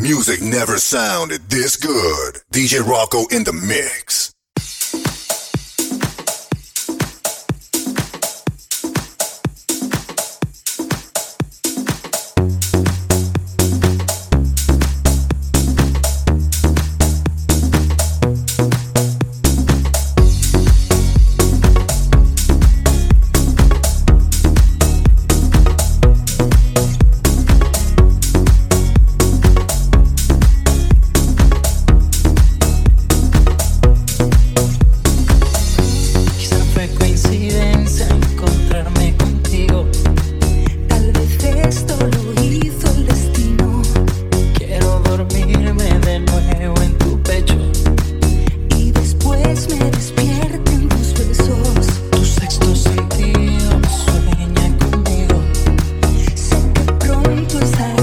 Music never sounded this good. DJ Rocco in the mix. close that